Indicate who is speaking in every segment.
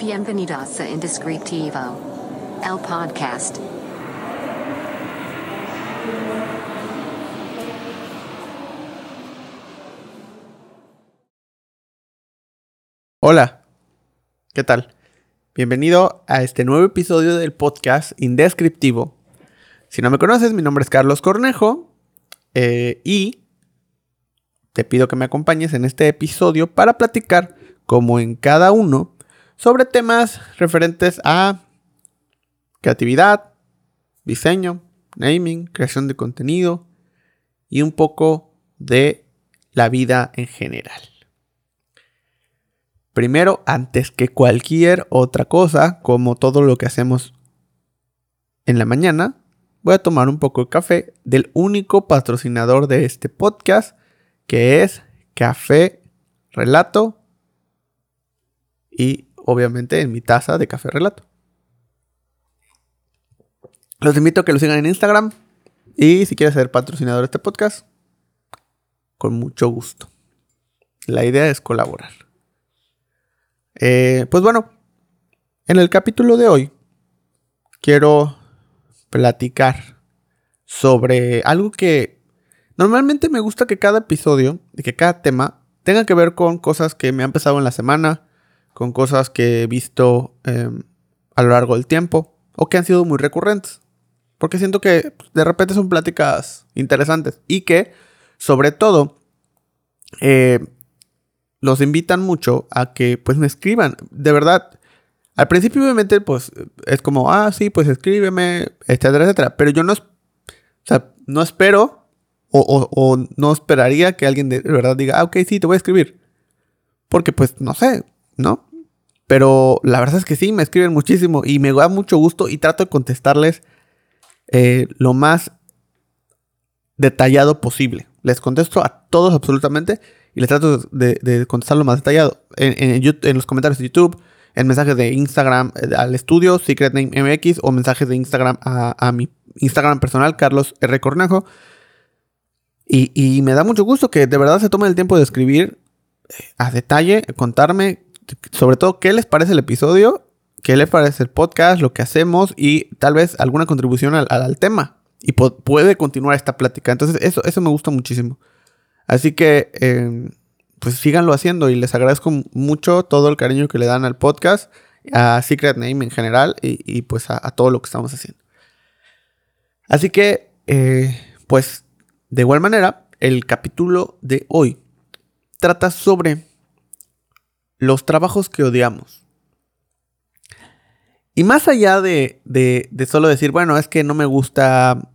Speaker 1: Bienvenidos a Indescriptivo, el podcast.
Speaker 2: Hola, ¿qué tal? Bienvenido a este nuevo episodio del podcast Indescriptivo. Si no me conoces, mi nombre es Carlos Cornejo eh, y te pido que me acompañes en este episodio para platicar, como en cada uno, sobre temas referentes a creatividad, diseño, naming, creación de contenido y un poco de la vida en general. Primero, antes que cualquier otra cosa, como todo lo que hacemos en la mañana, voy a tomar un poco de café del único patrocinador de este podcast, que es Café Relato y obviamente en mi taza de Café Relato. Los invito a que lo sigan en Instagram y si quieres ser patrocinador de este podcast, con mucho gusto. La idea es colaborar. Eh, pues bueno, en el capítulo de hoy quiero platicar sobre algo que normalmente me gusta que cada episodio y que cada tema tenga que ver con cosas que me han pasado en la semana, con cosas que he visto em, a lo largo del tiempo o que han sido muy recurrentes. Porque siento que de repente son pláticas interesantes y que, sobre todo, eh, los invitan mucho a que pues me escriban. De verdad, al principio obviamente pues es como, ah, sí, pues escríbeme, etcétera, etcétera. Pero yo no, no espero o, o, no esperaría que alguien de verdad diga, ah, ok, sí, te voy a escribir. Porque pues no sé, ¿no? Pero la verdad es que sí, me escriben muchísimo y me da mucho gusto y trato de contestarles eh, lo más detallado posible. Les contesto a todos absolutamente y les trato de, contestar lo más detallado. En, los comentarios de YouTube, en mensajes de Instagram eh, al estudio, Secret Name MX, o mensajes de Instagram a, mi Instagram personal, Carlos R. Cornejo. Y, y, me da mucho gusto que de verdad se tomen el tiempo de escribir eh, a detalle, contarme sobre todo qué les parece el episodio, qué les parece el podcast, lo que hacemos y tal vez alguna contribución al, tema. Y puede continuar esta plática. Entonces eso, eso me gusta muchísimo. Así que, em, pues síganlo haciendo y les agradezco mucho todo el cariño que le dan al podcast, a Secret Name en general y, pues a, todo lo que estamos haciendo. Así que, eh, pues, de igual manera, el capítulo de hoy trata sobre los trabajos que odiamos. Y más allá de, solo decir, bueno, es que no me gusta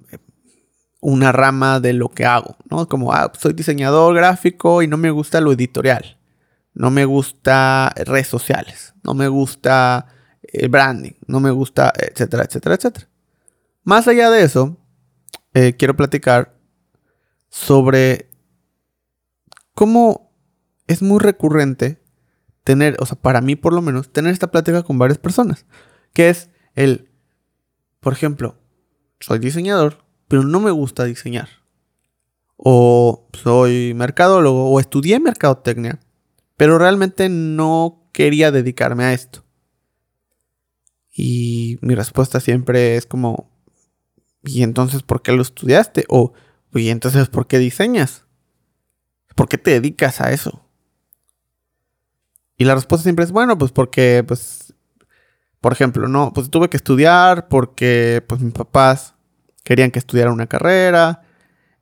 Speaker 2: una rama de lo que hago, ¿no? Como, ah, soy diseñador gráfico y no me gusta lo editorial. No me gusta redes sociales. No me gusta el branding. No me gusta, etcétera, etcétera, etcétera. Más allá de eso, eh, quiero platicar sobre cómo es muy recurrente tener, o sea, para mí por lo menos, tener esta plática con varias personas. Que es el, por ejemplo, soy diseñador, pero no me gusta diseñar. O soy mercadólogo, o estudié mercadotecnia, pero realmente no quería dedicarme a esto. Y mi respuesta siempre es como, ¿y entonces por qué lo estudiaste? O, ¿y entonces por qué diseñas? ¿Por qué te dedicas a eso? Y la respuesta siempre es, bueno, pues porque, pues, por ejemplo, no, pues tuve que estudiar porque, pues, mis papás querían que estudiara una carrera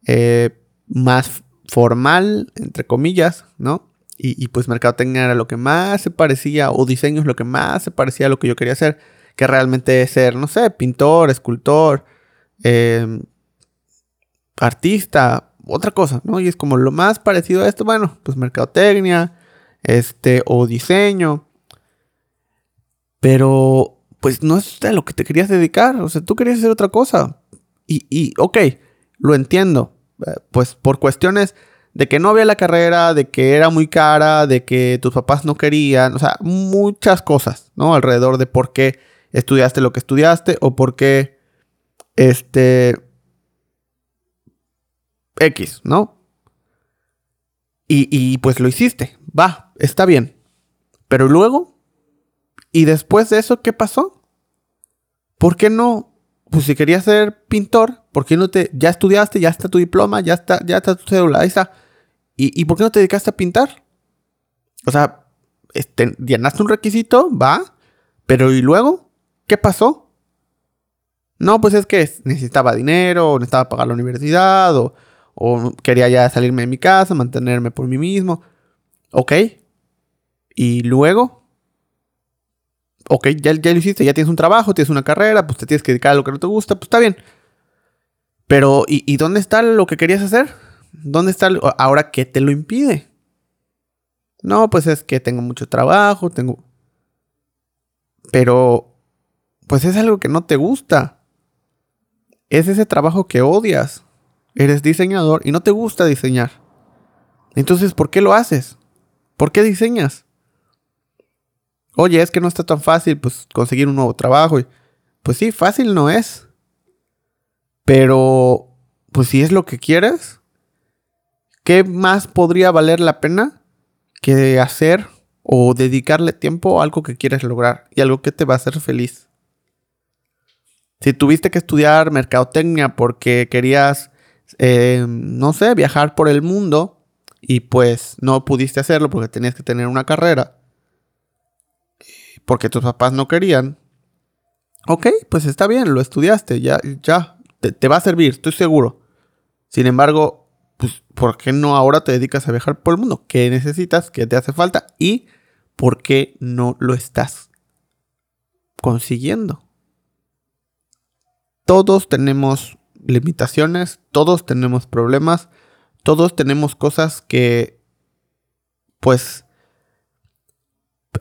Speaker 2: eh, más formal, entre comillas, ¿no? Y, pues mercadotecnia era lo que más se parecía, o diseño es lo que más se parecía a lo que yo quería hacer, que realmente ser, no sé, pintor, escultor, em, artista, otra cosa, ¿no? Y es como lo más parecido a esto, bueno, pues mercadotecnia, este, o diseño. Pero, pues no es a lo que te querías dedicar, o sea, tú querías hacer otra cosa. Y, y ok, lo entiendo, eh, pues por cuestiones de que no había la carrera, de que era muy cara, de que tus papás no querían, o sea, muchas cosas, ¿no? Alrededor de por qué estudiaste lo que estudiaste o por qué, este, X, ¿no? Y, y pues lo hiciste, va, está bien. Pero luego, ¿Y después de eso qué pasó? ¿Por qué no? Pues si querías ser pintor, ¿por qué no te... Ya estudiaste, ya está tu diploma, ya está, ya está tu cédula, está. ¿Y, ¿Y por qué no te dedicaste a pintar? O sea, este, llenaste un requisito, va, pero ¿y luego? ¿Qué pasó? No, pues es que necesitaba dinero, necesitaba pagar la universidad, o, o quería ya salirme de mi casa, mantenerme por mí mismo. Ok. ¿Y luego? Ok, ya, ya lo hiciste, ya tienes un trabajo, tienes una carrera, pues te tienes que dedicar a lo que no te gusta, pues está bien. Pero, ¿y, dónde está lo que querías hacer? ¿Dónde está ahora qué te lo impide? No, pues es que tengo mucho trabajo, tengo... Pero, pues es algo que no te gusta. Es ese trabajo que odias. Eres diseñador y no te gusta diseñar. Entonces, ¿por qué lo haces? ¿Por qué diseñas? Oye, es que no está tan fácil pues conseguir un nuevo trabajo. Pues sí, fácil no es. Pero, pues si es lo que quieres, ¿qué más podría valer la pena que hacer o dedicarle tiempo a algo que quieres lograr y algo que te va a hacer feliz? Si tuviste que estudiar mercadotecnia porque querías, eh, no sé, viajar por el mundo y pues no pudiste hacerlo porque tenías que tener una carrera, porque tus papás no querían, ok, pues está bien, lo estudiaste, ya, ya, te, te va a servir, estoy seguro. Sin embargo, pues, ¿por qué no ahora te dedicas a viajar por el mundo? ¿Qué necesitas? ¿Qué te hace falta? ¿Y por qué no lo estás consiguiendo? Todos tenemos limitaciones, todos tenemos problemas, todos tenemos cosas que, pues,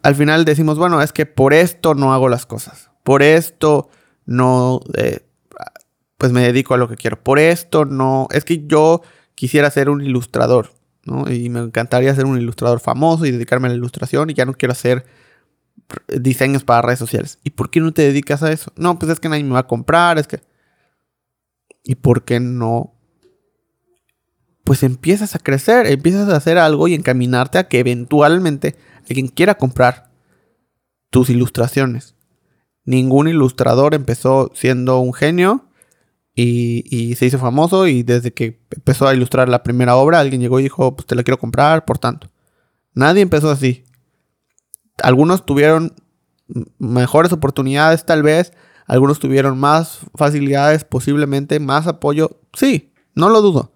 Speaker 2: al final decimos, bueno, es que por esto no hago las cosas, por esto no, eh, pues me dedico a lo que quiero, por esto no, es que yo quisiera ser un ilustrador, ¿no? Y me encantaría ser un ilustrador famoso y dedicarme a la ilustración y ya no quiero hacer diseños para redes sociales. ¿Y por qué no te dedicas a eso? No, pues es que nadie me va a comprar, es que... ¿Y por qué no? Pues empiezas a crecer, empiezas a hacer algo y encaminarte a que eventualmente alguien quiera comprar tus ilustraciones. Ningún ilustrador empezó siendo un genio y, se hizo famoso y desde que empezó a ilustrar la primera obra alguien llegó y dijo, pues te la quiero comprar, por tanto. Nadie empezó así. Algunos tuvieron mejores oportunidades tal vez, algunos tuvieron más facilidades, posiblemente más apoyo. Sí, no lo dudo,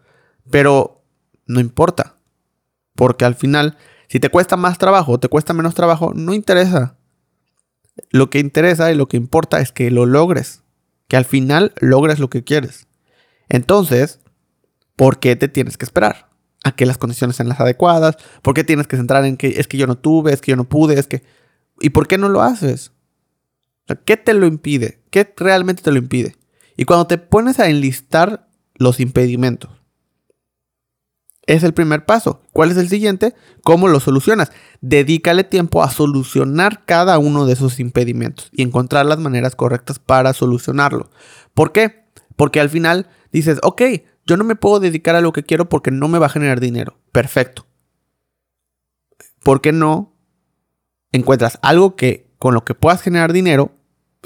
Speaker 2: pero no importa. Porque al final, si te cuesta más trabajo o te cuesta menos trabajo, no interesa. Lo que interesa y lo que importa es que lo logres que al final logres lo que quieres. Entonces, ¿por qué te tienes que esperar? A que las condiciones sean las adecuadas. ¿Por qué tienes que centrar en que es que yo no tuve, es que yo no pude, es que... ¿Y por qué no lo haces? ¿Qué te lo impide? ¿Qué realmente te lo impide? Y cuando te pones a enlistar los impedimentos, es el primer paso. ¿Cuál es el siguiente? ¿Cómo lo solucionas? Dedícale tiempo a solucionar cada uno de esos impedimentos y encontrar las maneras correctas para solucionarlo. ¿Por qué? Porque al final dices, ok, yo no me puedo dedicar a lo que quiero porque no me va a generar dinero. Perfecto. ¿Por qué no encuentras algo que con lo que puedas generar dinero,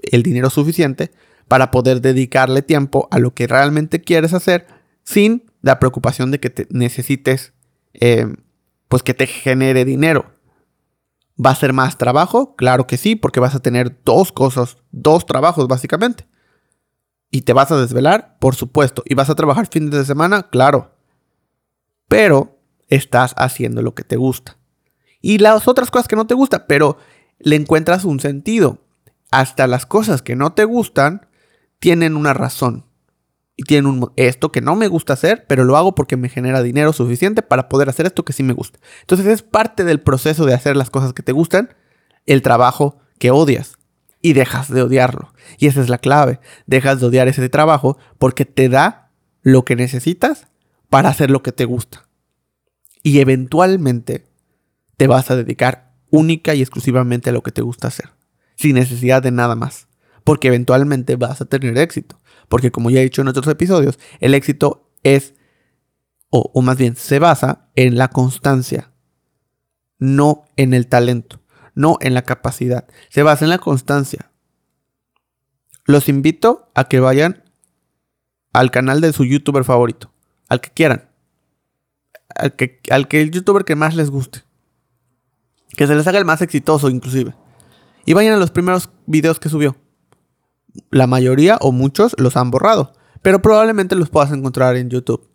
Speaker 2: el dinero suficiente, para poder dedicarle tiempo a lo que realmente quieres hacer sin la preocupación de que te necesites, eh, pues que te genere dinero. ¿Va a ser más trabajo? Claro que sí, porque vas a tener dos cosas, dos trabajos básicamente. ¿Y te vas a desvelar? Por supuesto. ¿Y vas a trabajar fines de semana? Claro. Pero estás haciendo lo que te gusta. Y las otras cosas que no te gustan, pero le encuentras un sentido. Hasta las cosas que no te gustan tienen una razón y tienen un, esto que no me gusta hacer, pero lo hago porque me genera dinero suficiente para poder hacer esto que sí me gusta. Entonces es parte del proceso de hacer las cosas que te gustan, el trabajo que odias. Y dejas de odiarlo. Y esa es la clave. Dejas de odiar ese trabajo porque te da lo que necesitas para hacer lo que te gusta. Y eventualmente te vas a dedicar única y exclusivamente a lo que te gusta hacer. Sin necesidad de nada más. Porque eventualmente vas a tener éxito. Porque como ya he dicho en otros episodios, el éxito es, o, más bien se basa en la constancia, no en el talento. no en la capacidad. Se basa en la constancia. Los invito a que vayan al canal de su youtuber favorito, al que quieran, al que, al que el youtuber que más les guste, que se les haga el más exitoso inclusive, y vayan a los primeros videos que subió. La mayoría o muchos los han borrado, pero probablemente los puedas encontrar en YouTube,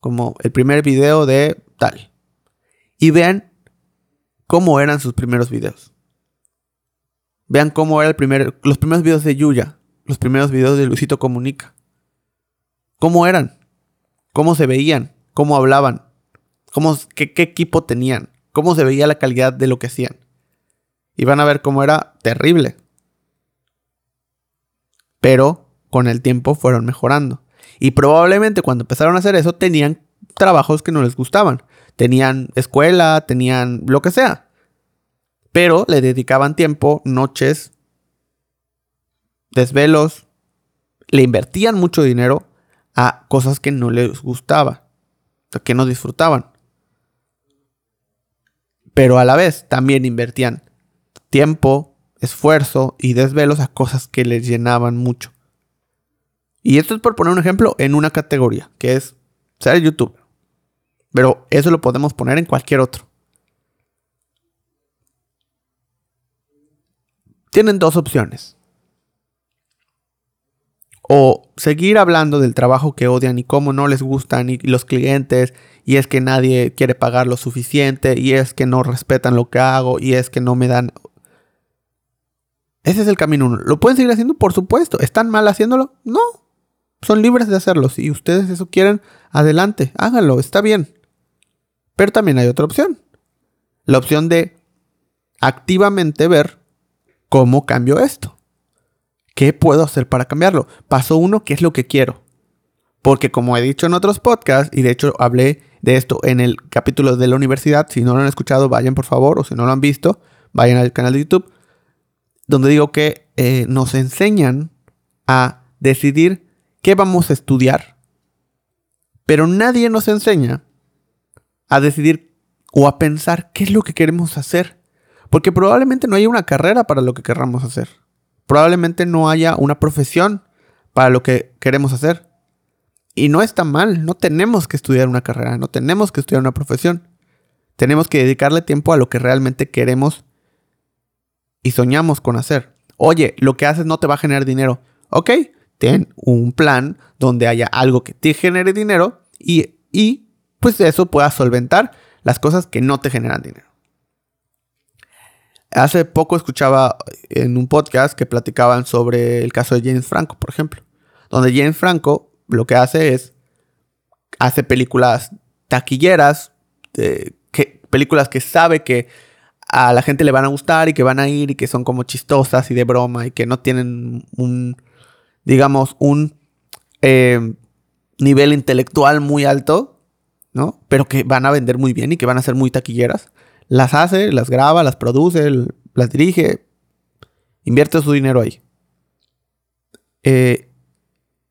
Speaker 2: como el primer video de tal. Y vean cómo eran sus primeros videos. Vean cómo eran primer, los primeros videos de Yuya, los primeros videos de Luisito Comunica. ¿Cómo eran? ¿Cómo se veían? ¿Cómo hablaban? ¿Cómo, ¿Qué equipo tenían? ¿Cómo se veía la calidad de lo que hacían? Y van a ver cómo era terrible. Pero con el tiempo fueron mejorando. Y probablemente cuando empezaron a hacer eso tenían trabajos que no les gustaban. Tenían escuela, tenían lo que sea. Pero le dedicaban tiempo, noches, desvelos, le invertían mucho dinero a cosas que no les gustaba, que no disfrutaban. Pero a la vez también invertían tiempo, esfuerzo y desvelos a cosas que les llenaban mucho. Y esto es por poner un ejemplo en una categoría, que es ser youtuber. Pero eso lo podemos poner en cualquier otro. Tienen dos opciones o seguir hablando del trabajo que odian y cómo no les gustan y los clientes y es que nadie quiere pagar lo suficiente y es que no respetan lo que hago y es que no me dan... Ese es el camino uno. ¿Lo pueden seguir haciendo? Por supuesto. ¿Están mal haciéndolo? No. Son libres de hacerlo. Si ustedes eso quieren, adelante, háganlo, está bien. Pero también hay otra opción. La opción de activamente ver cómo cambio esto. ¿Qué puedo hacer para cambiarlo? Paso uno, ¿qué es lo que quiero? Porque como he dicho en otros podcasts, y de hecho hablé de esto en el capítulo de la universidad, si no lo han escuchado, vayan por favor, o si no lo han visto, vayan al canal de YouTube, donde digo que eh, nos enseñan a decidir qué vamos a estudiar, pero nadie nos enseña a decidir o a pensar qué es lo que queremos hacer, porque probablemente no hay una carrera para lo que querramos hacer probablemente no haya una profesión para lo que queremos hacer. Y no está mal, no tenemos que estudiar una carrera, no tenemos que estudiar una profesión. Tenemos que dedicarle tiempo a lo que realmente queremos y soñamos con hacer. Oye, lo que haces no te va a generar dinero. Ok, ten un plan donde haya algo que te genere dinero y, y pues eso pueda solventar las cosas que no te generan dinero. Hace poco escuchaba en un podcast que platicaban sobre el caso de James Franco, por ejemplo, donde James Franco lo que hace es hace películas taquilleras, que, películas que sabe que a la gente le van a gustar y que van a ir y que son como chistosas y de broma y que no tienen un, digamos, un eh, nivel intelectual muy alto, ¿no? Pero que van a vender muy bien y que van a ser muy taquilleras las hace, las graba, las produce, las dirige, invierte su dinero ahí. Eh,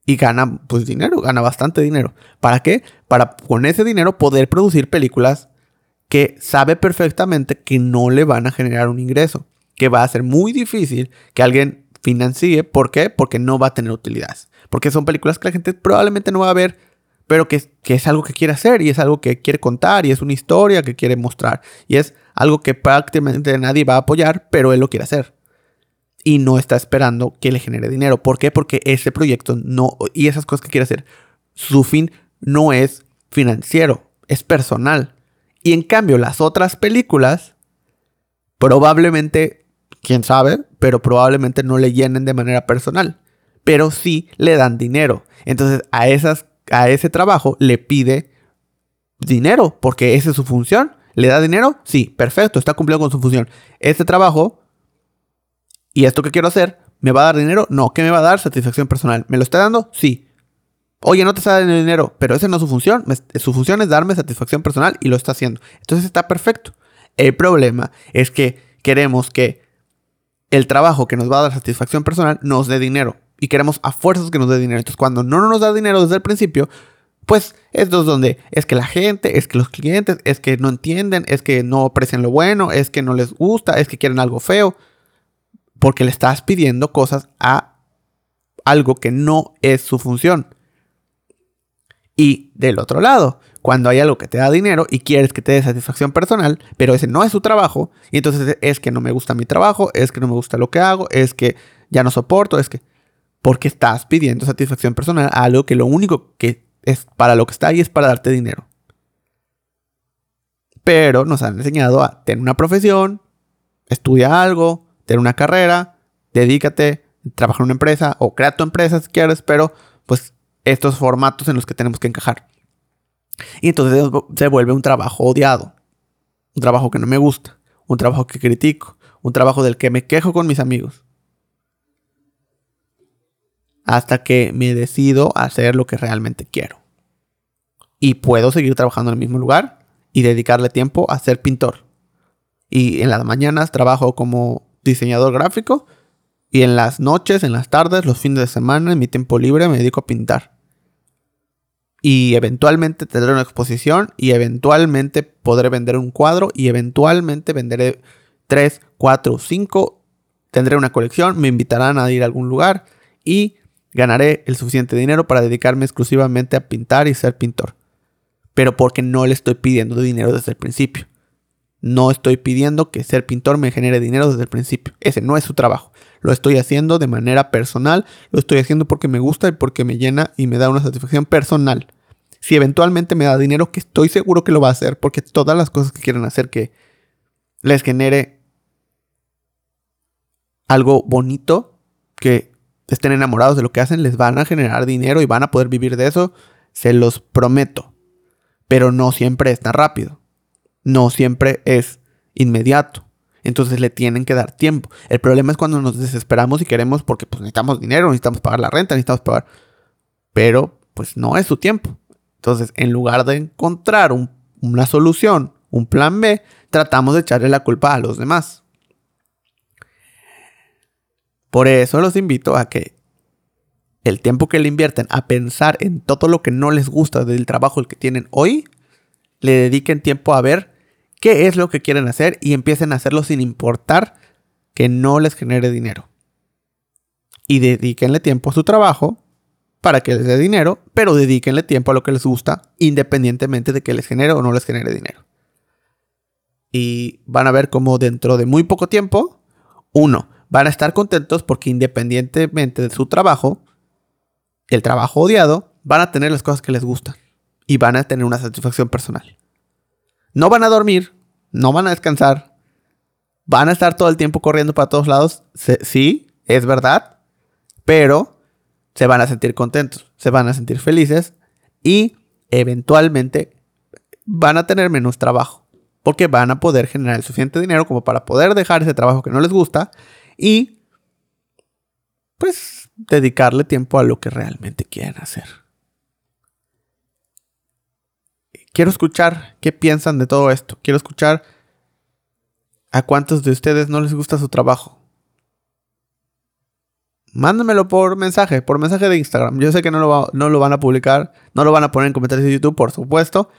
Speaker 2: y gana pues dinero, gana bastante dinero. ¿Para qué? Para con ese dinero poder producir películas que sabe perfectamente que no le van a generar un ingreso. Que va a ser muy difícil que alguien financie. ¿Por qué? Porque no va a tener utilidades. Porque son películas que la gente probablemente no va a ver pero que, es algo que quiere hacer y es algo que quiere contar y es una historia que quiere mostrar y es algo que prácticamente nadie va a apoyar, pero él lo quiere hacer. Y no está esperando que le genere dinero. ¿Por qué? Porque ese proyecto no, y esas cosas que quiere hacer, su fin no es financiero, es personal. Y en cambio, las otras películas, probablemente, quién sabe, pero probablemente no le llenen de manera personal. Pero sí le dan dinero. Entonces, a esas a ese trabajo le pide dinero, porque esa es su función. ¿Le da dinero? Sí, perfecto, está cumpliendo con su función. Este trabajo y esto que quiero hacer, ¿me va a dar dinero? No, ¿qué me va a dar? Satisfacción personal. ¿Me lo está dando? Sí. Oye, no te está dando dinero, pero esa no es su función. Su función es darme satisfacción personal y lo está haciendo. Entonces está perfecto. El problema es que queremos que el trabajo que nos va a dar satisfacción personal nos dé dinero y queremos a fuerzas que nos dé dinero. Entonces, cuando no nos da dinero desde el principio, pues es donde es que la gente, es que los clientes, es que no entienden, es que no aprecian lo bueno, es que no les gusta, es que quieren algo feo, porque le estás pidiendo cosas a algo que no es su función. Y del otro lado, cuando hay algo que te da dinero y quieres que te dé satisfacción personal, pero ese no es su trabajo, y entonces es que no me gusta mi trabajo, es que no me gusta lo que hago, es que ya no soporto, es que... Porque estás pidiendo satisfacción personal a algo que lo único que es para lo que está ahí es para darte dinero. Pero nos han enseñado a tener una profesión, estudia algo, tener una carrera, dedícate, trabaja en una empresa o crea tu empresa si quieres, pero pues estos formatos en los que tenemos que encajar. Y entonces se vuelve un trabajo odiado, un trabajo que no me gusta, un trabajo que critico, un trabajo del que me quejo con mis amigos. Hasta que me decido a hacer lo que realmente quiero. Y puedo seguir trabajando en el mismo lugar y dedicarle tiempo a ser pintor. Y en las mañanas trabajo como diseñador gráfico y en las noches, en las tardes, los fines de semana, en mi tiempo libre me dedico a pintar y eventualmente tendré una exposición y eventualmente podré vender un cuadro y eventualmente venderé 3, 4, 5, tendré una colección, me invitarán a ir a algún lugar y ganaré el suficiente dinero para dedicarme exclusivamente a pintar y ser pintor. Pero porque no le estoy pidiendo dinero desde el principio. No estoy pidiendo que ser pintor me genere dinero desde el principio. Ese no es su trabajo. Lo estoy haciendo de manera personal, lo estoy haciendo porque me gusta y porque me llena y me da una satisfacción personal. Si eventualmente me da dinero, que estoy seguro que lo va a hacer, porque todas las cosas que quieren hacer que les genere algo bonito, que estén enamorados de lo que hacen, les van a generar dinero y van a poder vivir de eso, se los prometo. Pero no siempre es tan rápido. No siempre es inmediato. Entonces le tienen que dar tiempo. El problema es cuando nos desesperamos y queremos porque pues, necesitamos dinero, necesitamos pagar la renta, necesitamos pagar. Pero pues no es su tiempo. Entonces, en lugar de encontrar una solución, un plan B, tratamos de echarle la culpa a los demás. Por eso los invito a que el tiempo que le invierten a pensar en todo lo que no les gusta del trabajo que tienen hoy, le dediquen tiempo a ver qué es lo que quieren hacer y empiecen a hacerlo sin importar que no les genere dinero. Y dedíquenle tiempo a su trabajo para que les dé dinero, pero dedíquenle tiempo a lo que les gusta, independientemente de que les genere o no les genere dinero. Y van a ver cómo dentro de muy poco tiempo, uno, van a estar contentos porque independientemente de su trabajo, el trabajo odiado, van a tener las cosas que les gustan y van a tener una satisfacción personal. No van a dormir, no van a descansar, van a estar todo el tiempo corriendo para todos lados, sí, es verdad, pero se van a sentir contentos, se van a sentir felices y eventualmente van a tener menos trabajo porque van a poder generar el suficiente dinero como para poder dejar ese trabajo que no les gusta y pues dedicarle tiempo a lo que realmente quieren hacer. Quiero escuchar qué piensan de todo esto. Quiero escuchar a cuántos de ustedes no les gusta su trabajo. Mándamelo por mensaje, por mensaje de Instagram. Yo sé que no lo, no lo van a publicar, no lo van a poner en comentarios de YouTube, por supuesto.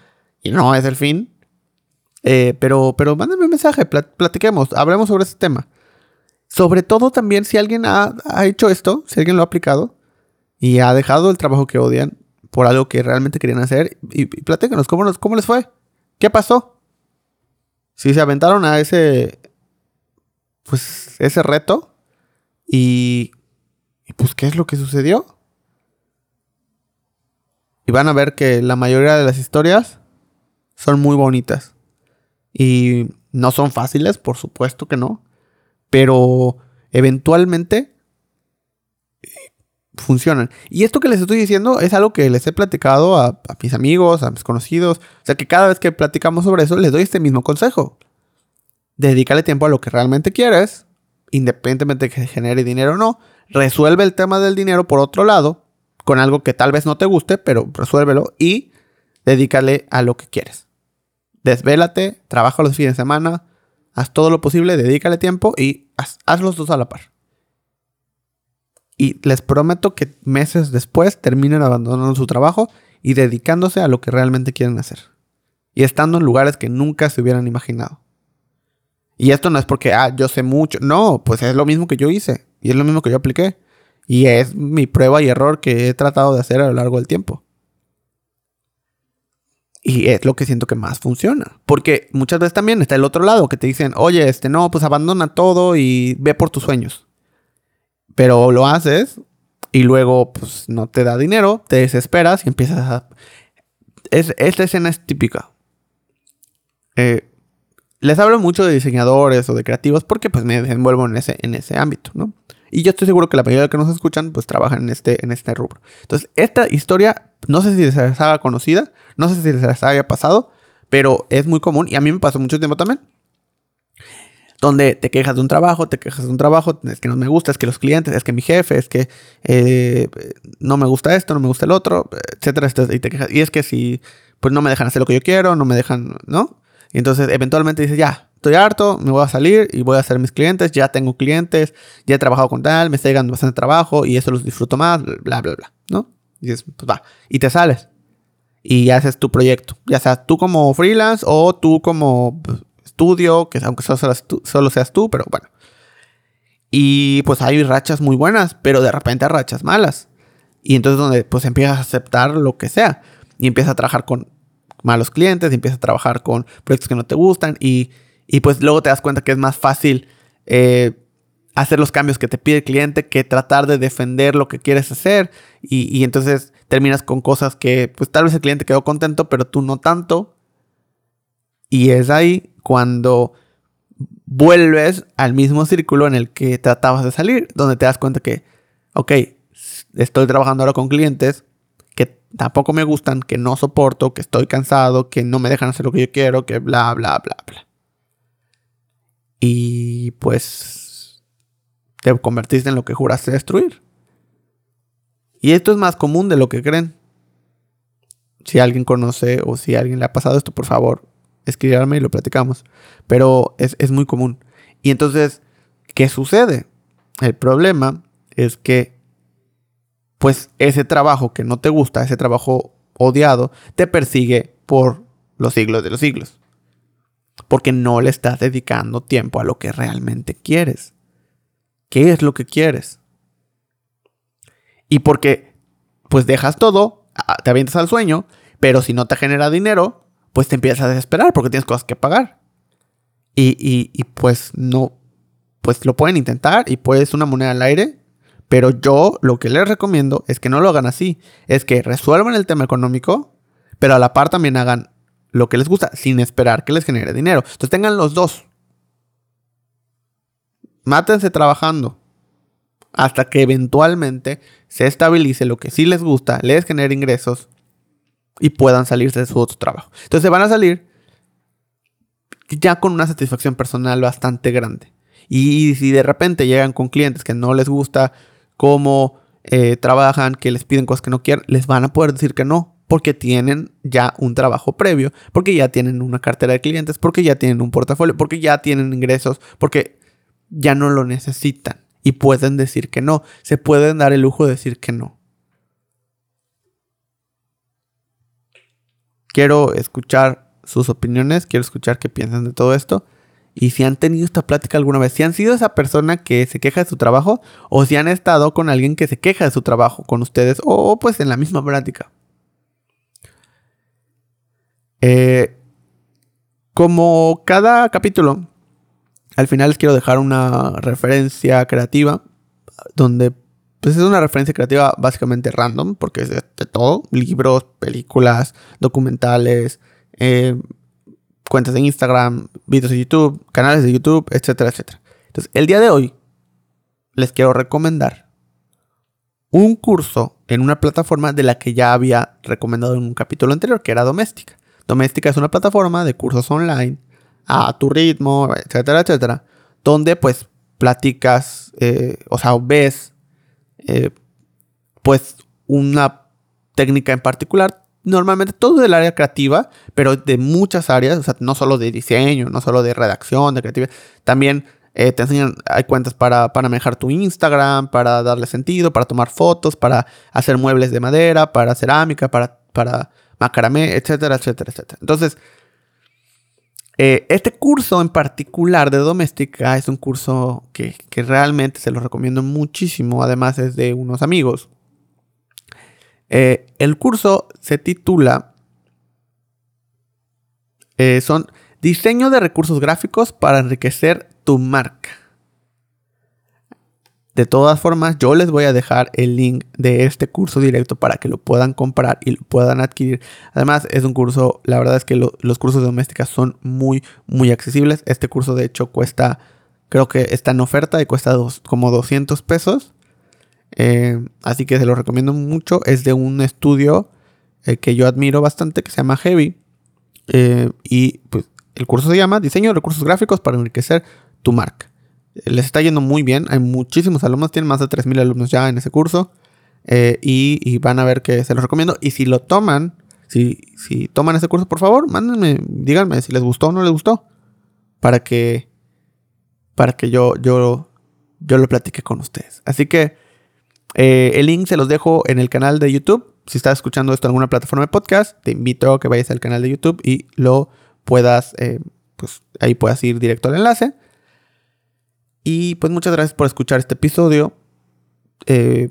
Speaker 2: Y no es el fin. Eh, pero, pero mándenme un mensaje, platiquemos, hablemos sobre este tema. Sobre todo también si alguien ha, hecho esto, si alguien lo ha aplicado y ha dejado el trabajo que odian por algo que realmente querían hacer. Y, y ¿cómo, ¿cómo les fue? ¿Qué pasó? Si se aventaron a ese, pues, ese reto y, y pues, ¿qué es lo que sucedió? Y van a ver que la mayoría de las historias son muy bonitas. Y no son fáciles, por supuesto que no. Pero eventualmente eh, funcionan. Y esto que les estoy diciendo es algo que les he platicado a, mis amigos, a mis conocidos. O sea que cada vez que platicamos sobre eso, les doy este mismo consejo. Dedícale tiempo a lo que realmente quieres, independientemente de que genere dinero o no. Resuelve el tema del dinero por otro lado, con algo que tal vez no te guste, pero resuélvelo y dedícale a lo que quieres. Desvélate, trabaja los fines de semana, haz todo lo posible, dedícale tiempo y haz, los dos a la par. Y les prometo que meses después terminen abandonando su trabajo y dedicándose a lo que realmente quieren hacer. Y estando en lugares que nunca se hubieran imaginado. Y esto no es porque, ah, yo sé mucho. No, pues es lo mismo que yo hice. Y es lo mismo que yo apliqué. Y es mi prueba y error que he tratado de hacer a lo largo del tiempo. Y es lo que siento que más funciona. Porque muchas veces también está el otro lado que te dicen, oye, este no, pues abandona todo y ve por tus sueños. Pero lo haces y luego pues no te da dinero, te desesperas y empiezas a... Es, esta escena es típica. Eh, les hablo mucho de diseñadores o de creativos porque pues me desenvuelvo en ese, en ese ámbito, ¿no? Y yo estoy seguro que la mayoría de los que nos escuchan pues trabajan en este, en este rubro. Entonces, esta historia, no sé si les haga conocida, no sé si les haya pasado, pero es muy común y a mí me pasó mucho tiempo también. Donde te quejas de un trabajo, te quejas de un trabajo, es que no me gusta, es que los clientes, es que mi jefe, es que eh, no me gusta esto, no me gusta el otro, etcétera, etcétera. Y, te quejas, y es que si pues no me dejan hacer lo que yo quiero, no me dejan, ¿no? Y entonces eventualmente dices, ya, estoy harto, me voy a salir y voy a hacer mis clientes, ya tengo clientes, ya he trabajado con tal, me está llegando bastante trabajo y eso los disfruto más, bla, bla, bla, ¿no? Y dices, pues va, y te sales y haces tu proyecto, ya sea tú como freelance o tú como estudio, que aunque solo seas, tú, solo seas tú, pero bueno. Y pues hay rachas muy buenas, pero de repente hay rachas malas. Y entonces donde pues empiezas a aceptar lo que sea y empiezas a trabajar con malos clientes, y empiezas a trabajar con proyectos que no te gustan y y pues luego te das cuenta que es más fácil eh, hacer los cambios que te pide el cliente que tratar de defender lo que quieres hacer. Y, entonces terminas con cosas que pues tal vez el cliente quedó contento, pero tú no tanto. Y es ahí cuando vuelves al mismo círculo en el que tratabas de salir, donde te das cuenta que, ok, estoy trabajando ahora con clientes que tampoco me gustan, que no soporto, que estoy cansado, que no me dejan hacer lo que yo quiero, que bla, bla, bla, bla. Y pues te convertiste en lo que juraste destruir. Y esto es más común de lo que creen. Si alguien conoce o si alguien le ha pasado esto, por favor, escríbame y lo platicamos. Pero es, es muy común. Y entonces, ¿qué sucede? El problema es que, pues, ese trabajo que no te gusta, ese trabajo odiado, te persigue por los siglos de los siglos porque no le estás dedicando tiempo a lo que realmente quieres. ¿Qué es lo que quieres? Y porque pues dejas todo, te avientas al sueño, pero si no te genera dinero, pues te empiezas a desesperar porque tienes cosas que pagar. Y, y, pues no, pues lo pueden intentar y puedes una moneda al aire, pero yo lo que les recomiendo es que no lo hagan así, es que resuelvan el tema económico, pero a la par también hagan lo que les gusta sin esperar que les genere dinero. Entonces tengan los dos. Mátense trabajando hasta que eventualmente se estabilice lo que sí les gusta, les genere ingresos y puedan salirse de su otro trabajo. Entonces van a salir ya con una satisfacción personal bastante grande. Y si de repente llegan con clientes que no les gusta cómo eh, trabajan, que les piden cosas que no quieren, les van a poder decir que no porque tienen ya un trabajo previo, porque ya tienen una cartera de clientes, porque ya tienen un portafolio, porque ya tienen ingresos, porque ya no lo necesitan y pueden decir que no. Se pueden dar el lujo de decir que no. Quiero escuchar sus opiniones, quiero escuchar qué piensan de todo esto. Y si han tenido esta plática alguna vez, si han sido esa persona que se queja de su trabajo o si han estado con alguien que se queja de su trabajo con ustedes o pues en la misma plática. Eh, como cada capítulo, al final les quiero dejar una referencia creativa donde pues es una referencia creativa básicamente random porque es de, todo, libros, películas, documentales, eh, cuentas de Instagram, videos de YouTube, canales de YouTube, etcétera, etcétera. Entonces, el día de hoy les quiero recomendar un curso en una plataforma de la que ya había recomendado en un capítulo anterior, que era doméstica. Doméstica es una plataforma de cursos online a tu ritmo, etcétera, etcétera, donde pues platicas, eh, o sea, ves eh, pues una técnica en particular, normalmente todo del área creativa, pero de muchas áreas, o sea, no solo de diseño, no solo de redacción, de creatividad, también eh, te enseñan, hay cuentas para, para manejar tu Instagram, para darle sentido, para tomar fotos, para hacer muebles de madera, para cerámica, para para macramé, etcétera, etcétera, etcétera. Entonces, eh, este curso en particular de doméstica es un curso que, que, realmente se lo recomiendo muchísimo. Además es de unos amigos. Eh, el curso se titula... Eh, son diseño de recursos gráficos para enriquecer tu marca. De todas formas, yo les voy a dejar el link de este curso directo para que lo puedan comprar y lo puedan adquirir. Además, es un curso, la verdad es que los cursos de doméstica son muy, muy accesibles. Este curso, de hecho, cuesta, creo que está en oferta y cuesta como 200 pesos. Eh, así que se lo recomiendo mucho. Es de un estudio eh, que yo admiro bastante que se llama Heavy. Eh, y pues el curso se llama Diseño de recursos gráficos para enriquecer tu marca les está yendo muy bien. Hay muchísimos alumnos, tienen más de 3.000 alumnos ya en ese curso. Eh, y, van a ver que se los recomiendo. Y si lo toman, si, si toman ese curso, por favor, mándenme, díganme si les gustó o no les gustó. Para que, para que yo, yo, yo lo platique con ustedes. Así que eh, el link se los dejo en el canal de YouTube. Si estás escuchando esto en alguna plataforma de podcast, te invito a que vayas al canal de YouTube y lo puedas, eh, pues ahí puedas ir directo al enlace. Y pues muchas gracias por escuchar este episodio. Eh,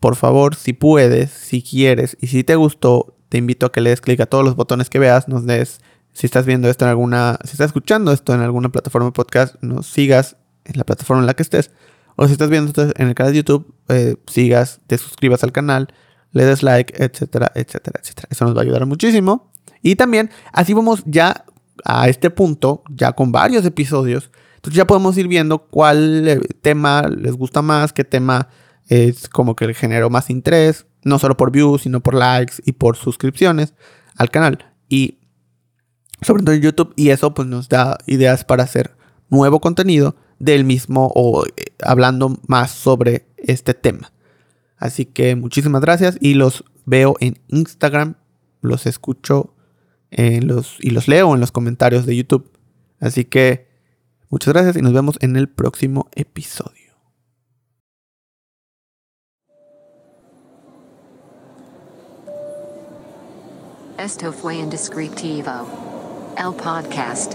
Speaker 2: por favor, si puedes, si quieres y si te gustó, te invito a que le des clic a todos los botones que veas, nos des, si estás viendo esto en alguna, si estás escuchando esto en alguna plataforma de podcast, nos sigas en la plataforma en la que estés. O si estás viendo en el canal de YouTube, eh, sigas, te suscribas al canal, le des like, etcétera, etcétera, etcétera. Eso nos va a ayudar muchísimo. Y también, así vamos ya a este punto, ya con varios episodios, entonces ya podemos ir viendo cuál eh, tema les gusta más, qué tema es como que generó más interés, no solo por views, sino por likes y por suscripciones al canal. Y sobre todo en YouTube, y eso pues nos da ideas para hacer nuevo contenido del mismo o eh, hablando más sobre este tema. Así que muchísimas gracias y los veo en Instagram, los escucho en los, y los leo en los comentarios de YouTube. Así que Muchas gracias y nos vemos en el próximo episodio.
Speaker 1: Esto fue Indescriptivo. El podcast.